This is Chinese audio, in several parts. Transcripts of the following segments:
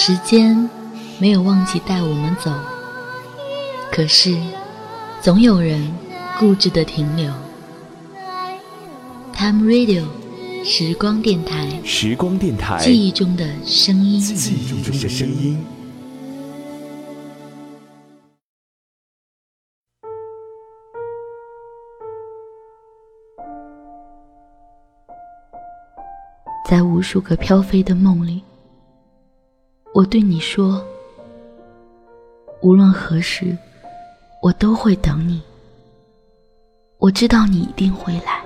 时间没有忘记带我们走，可是总有人固执的停留。Time Radio，时光电台，时光电台，记忆中的声音，记忆中的声音。在无数个飘飞的梦里。我对你说：“无论何时，我都会等你。我知道你一定会来，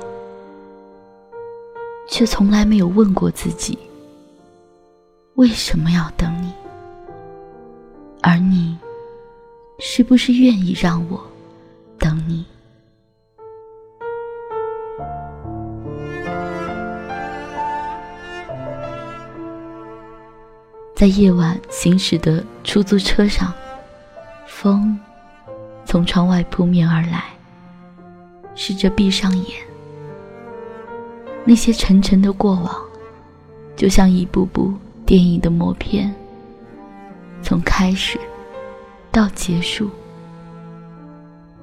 却从来没有问过自己为什么要等你，而你是不是愿意让我在夜晚行驶的出租车上，风从窗外扑面而来。试着闭上眼，那些沉沉的过往，就像一部部电影的默片，从开始到结束，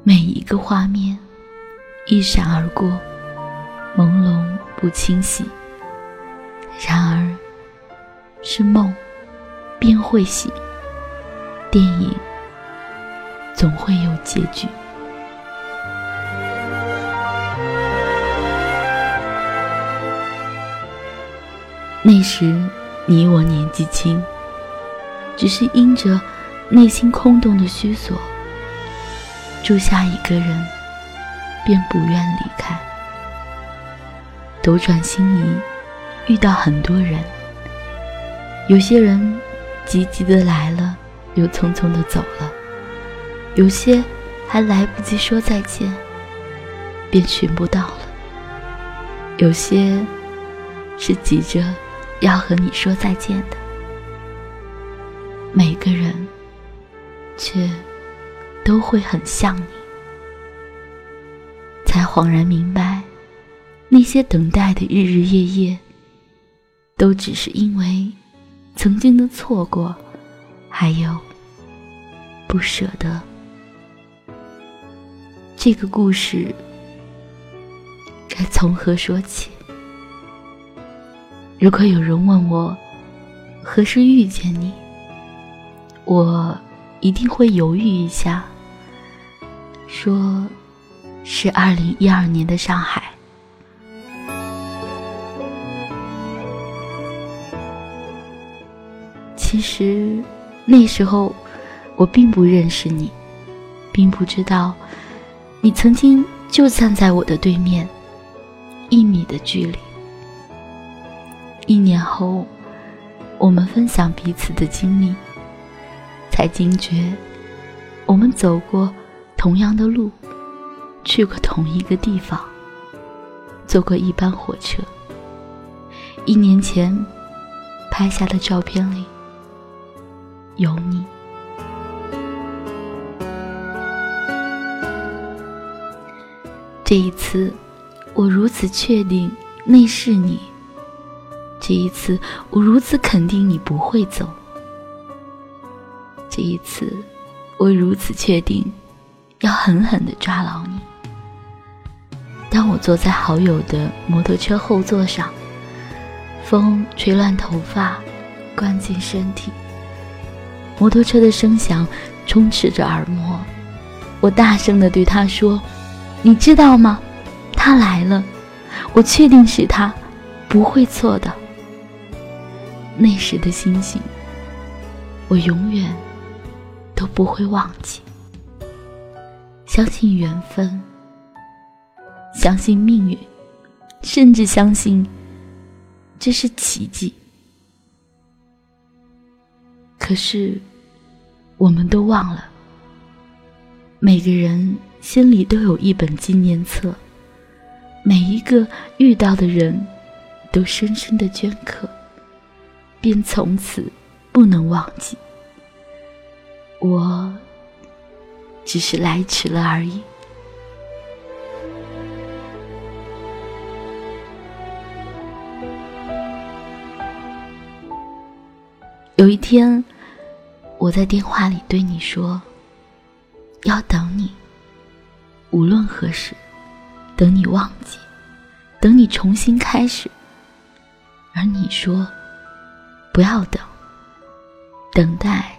每一个画面一闪而过，朦胧不清晰。然而，是梦。便会喜，电影总会有结局。那时你我年纪轻，只是因着内心空洞的虚索，住下一个人，便不愿离开。斗转星移，遇到很多人，有些人。急急的来了，又匆匆的走了。有些还来不及说再见，便寻不到了。有些是急着要和你说再见的。每个人却都会很像你，才恍然明白，那些等待的日日夜夜，都只是因为。曾经的错过，还有不舍得。这个故事该从何说起？如果有人问我何时遇见你，我一定会犹豫一下，说是二零一二年的上海。其实，那时候我并不认识你，并不知道你曾经就站在我的对面，一米的距离。一年后，我们分享彼此的经历，才惊觉我们走过同样的路，去过同一个地方，坐过一班火车。一年前拍下的照片里。有你，这一次，我如此确定那是你。这一次，我如此肯定你不会走。这一次，我如此确定要狠狠的抓牢你。当我坐在好友的摩托车后座上，风吹乱头发，灌进身体。摩托车的声响充斥着耳膜，我大声的对他说：“你知道吗？他来了，我确定是他，不会错的。”那时的心情，我永远都不会忘记。相信缘分，相信命运，甚至相信这是奇迹。可是。我们都忘了，每个人心里都有一本纪念册，每一个遇到的人，都深深的镌刻，便从此不能忘记。我只是来迟了而已。有一天，我在电话里对你说：“要等你，无论何时，等你忘记，等你重新开始。”而你说：“不要等，等待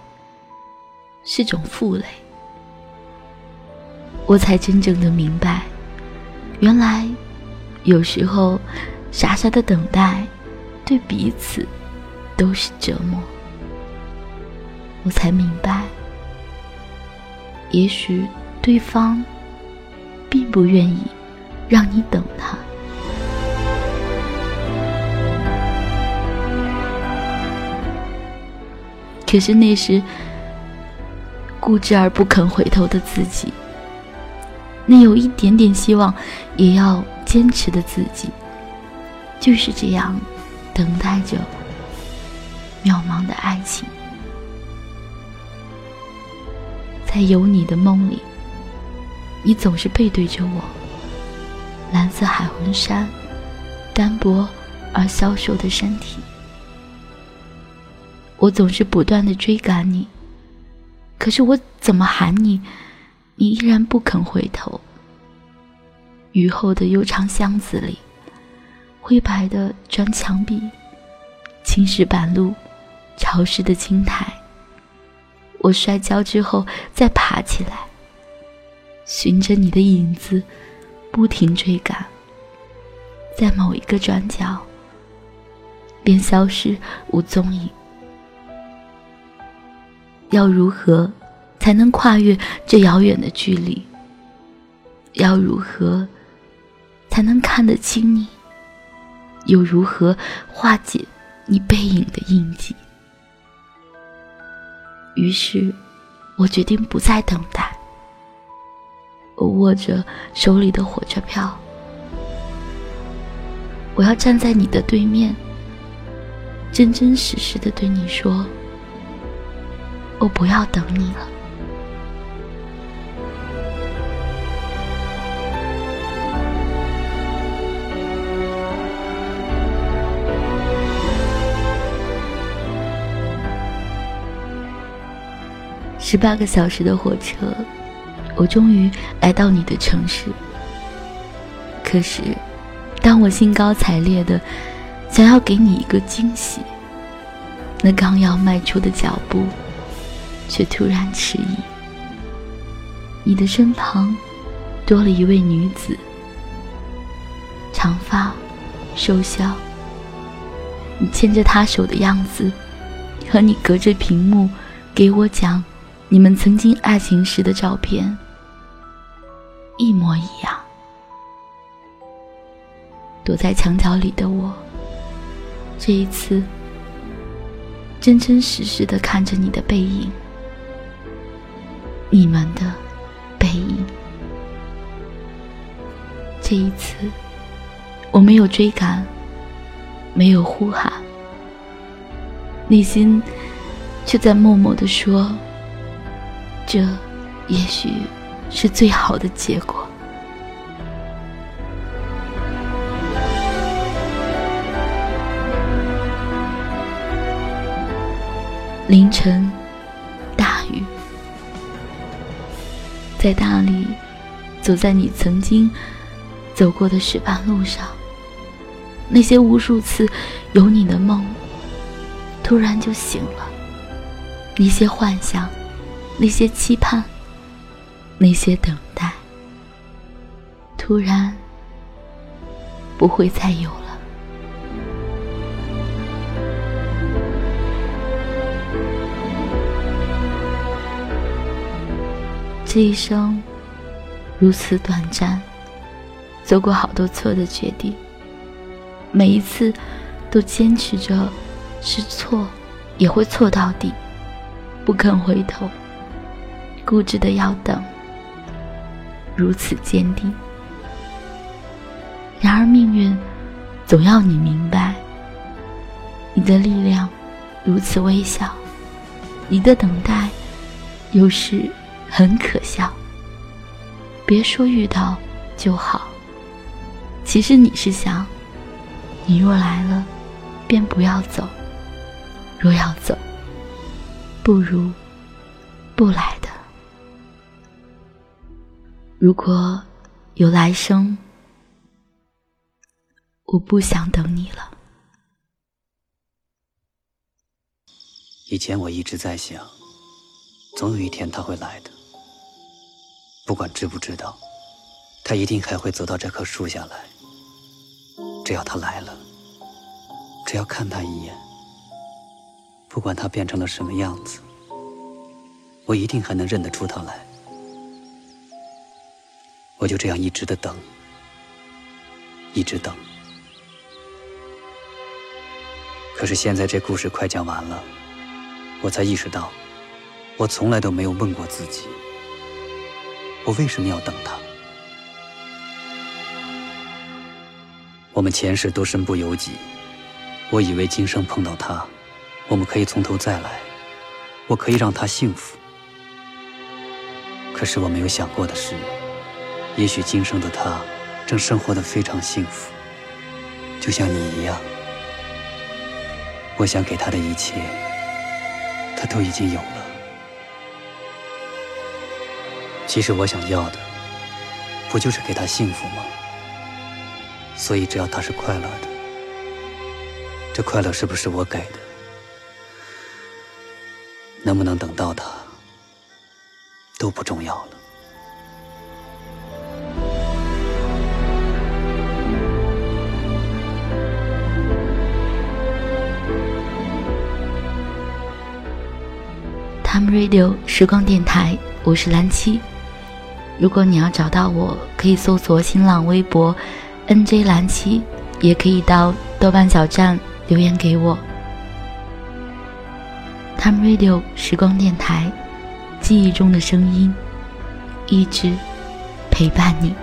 是种负累。”我才真正的明白，原来有时候傻傻的等待，对彼此都是折磨。我才明白，也许对方并不愿意让你等他。可是那时固执而不肯回头的自己，那有一点点希望也要坚持的自己，就是这样等待着渺茫的爱情。在有你的梦里，你总是背对着我，蓝色海魂衫，单薄而消瘦的身体。我总是不断的追赶你，可是我怎么喊你，你依然不肯回头。雨后的悠长巷子里，灰白的砖墙壁，青石板路，潮湿的青苔。我摔跤之后再爬起来，循着你的影子，不停追赶，在某一个转角，便消失无踪影。要如何才能跨越这遥远的距离？要如何才能看得清你？又如何化解你背影的印记？于是，我决定不再等待。我握着手里的火车票，我要站在你的对面，真真实实的对你说。我不要等你了。十八个小时的火车，我终于来到你的城市。可是，当我兴高采烈的想要给你一个惊喜，那刚要迈出的脚步。却突然迟疑。你的身旁多了一位女子，长发，瘦削。你牵着她手的样子，和你隔着屏幕给我讲你们曾经爱情时的照片一模一样。躲在墙角里的我，这一次真真实实的看着你的背影。你们的背影。这一次，我没有追赶，没有呼喊，内心却在默默的说：“这也许是最好的结果。”凌晨。大雨在大理，走在你曾经走过的石板路上，那些无数次有你的梦，突然就醒了。那些幻想，那些期盼，那些等待，突然不会再有了。这一生如此短暂，做过好多错的决定，每一次都坚持着是错也会错到底，不肯回头，固执的要等，如此坚定。然而命运总要你明白，你的力量如此微小，你的等待有时。很可笑。别说遇到就好，其实你是想，你若来了，便不要走；若要走，不如不来的。如果有来生，我不想等你了。以前我一直在想，总有一天他会来的，不管知不知道，他一定还会走到这棵树下来。只要他来了，只要看他一眼，不管他变成了什么样子，我一定还能认得出他来。我就这样一直的等，一直等。可是现在这故事快讲完了，我才意识到，我从来都没有问过自己，我为什么要等他？我们前世都身不由己，我以为今生碰到他，我们可以从头再来，我可以让他幸福。可是我没有想过的是。也许今生的他正生活的非常幸福，就像你一样。我想给他的一切，他都已经有了。其实我想要的，不就是给他幸福吗？所以只要他是快乐的，这快乐是不是我给的？能不能等到他，都不重要了。Radio 时光电台，我是蓝七。如果你要找到我，可以搜索新浪微博 “nj 蓝七”，也可以到豆瓣小站留言给我。Time Radio 时光电台，记忆中的声音，一直陪伴你。